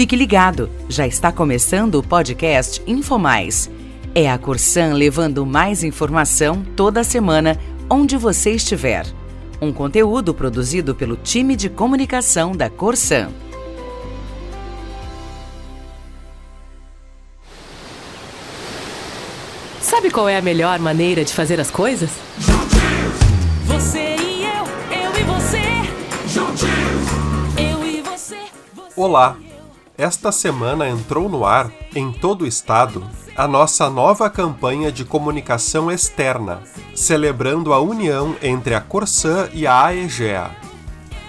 Fique ligado, já está começando o podcast InfoMais. É a Corsan levando mais informação toda semana, onde você estiver. Um conteúdo produzido pelo time de comunicação da Corsan. Sabe qual é a melhor maneira de fazer as coisas? Você e eu, eu e você. Eu e você. você Olá! Esta semana entrou no ar, em todo o estado, a nossa nova campanha de comunicação externa, celebrando a união entre a Corsã e a AEGEA.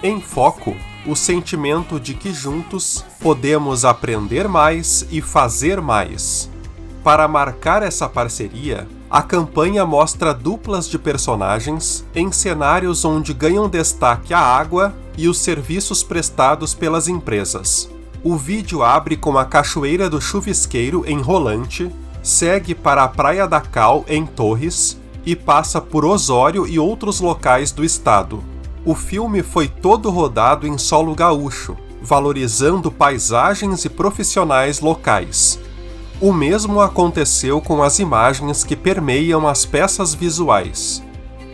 Em foco, o sentimento de que juntos podemos aprender mais e fazer mais. Para marcar essa parceria, a campanha mostra duplas de personagens em cenários onde ganham destaque a água e os serviços prestados pelas empresas. O vídeo abre com a Cachoeira do Chuvisqueiro em Rolante, segue para a Praia da Cal em Torres e passa por Osório e outros locais do estado. O filme foi todo rodado em solo gaúcho, valorizando paisagens e profissionais locais. O mesmo aconteceu com as imagens que permeiam as peças visuais.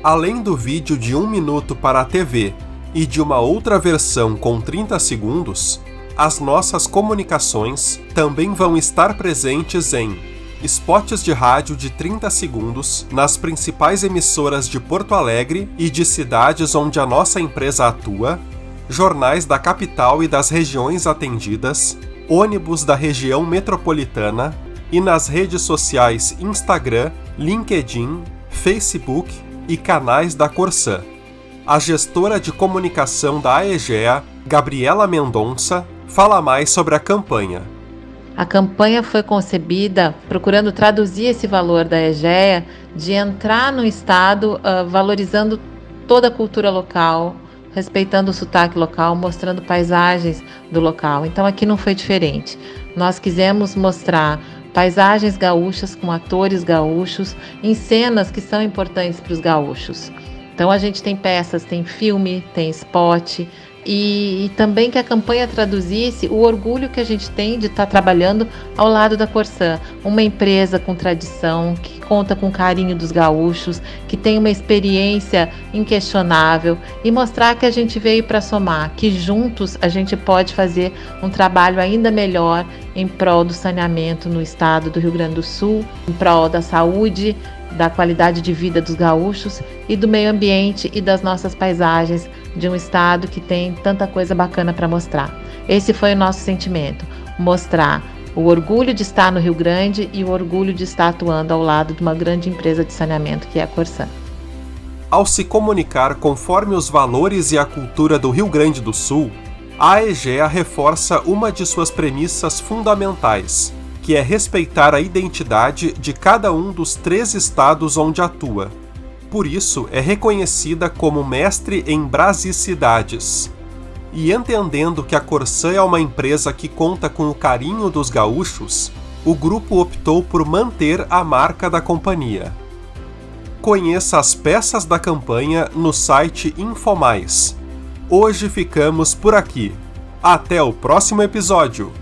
Além do vídeo de um minuto para a TV e de uma outra versão com 30 segundos, as nossas comunicações também vão estar presentes em spots de rádio de 30 segundos nas principais emissoras de Porto Alegre e de cidades onde a nossa empresa atua, jornais da capital e das regiões atendidas, ônibus da região metropolitana e nas redes sociais Instagram, LinkedIn, Facebook e canais da Corsã. A gestora de comunicação da AEGEA, Gabriela Mendonça, fala mais sobre a campanha. A campanha foi concebida procurando traduzir esse valor da EGEA de entrar no Estado uh, valorizando toda a cultura local, respeitando o sotaque local, mostrando paisagens do local. Então aqui não foi diferente. Nós quisemos mostrar paisagens gaúchas com atores gaúchos em cenas que são importantes para os gaúchos. Então a gente tem peças, tem filme, tem spot, e, e, também que a campanha traduzisse o orgulho que a gente tem de estar tá trabalhando ao lado da Corsã, uma empresa com tradição, que conta com carinho dos gaúchos, que tem uma experiência inquestionável. E mostrar que a gente veio para somar, que juntos a gente pode fazer um trabalho ainda melhor em prol do saneamento no estado do Rio Grande do Sul, em prol da saúde da qualidade de vida dos gaúchos e do meio ambiente e das nossas paisagens de um estado que tem tanta coisa bacana para mostrar. Esse foi o nosso sentimento: mostrar o orgulho de estar no Rio Grande e o orgulho de estar atuando ao lado de uma grande empresa de saneamento que é a Corsã. Ao se comunicar conforme os valores e a cultura do Rio Grande do Sul, a EGEA reforça uma de suas premissas fundamentais, que é respeitar a identidade de cada um dos três estados onde atua. Por isso, é reconhecida como mestre em brasicidades. E entendendo que a Corsã é uma empresa que conta com o carinho dos gaúchos, o grupo optou por manter a marca da companhia. Conheça as peças da campanha no site Infomais. Hoje ficamos por aqui. Até o próximo episódio!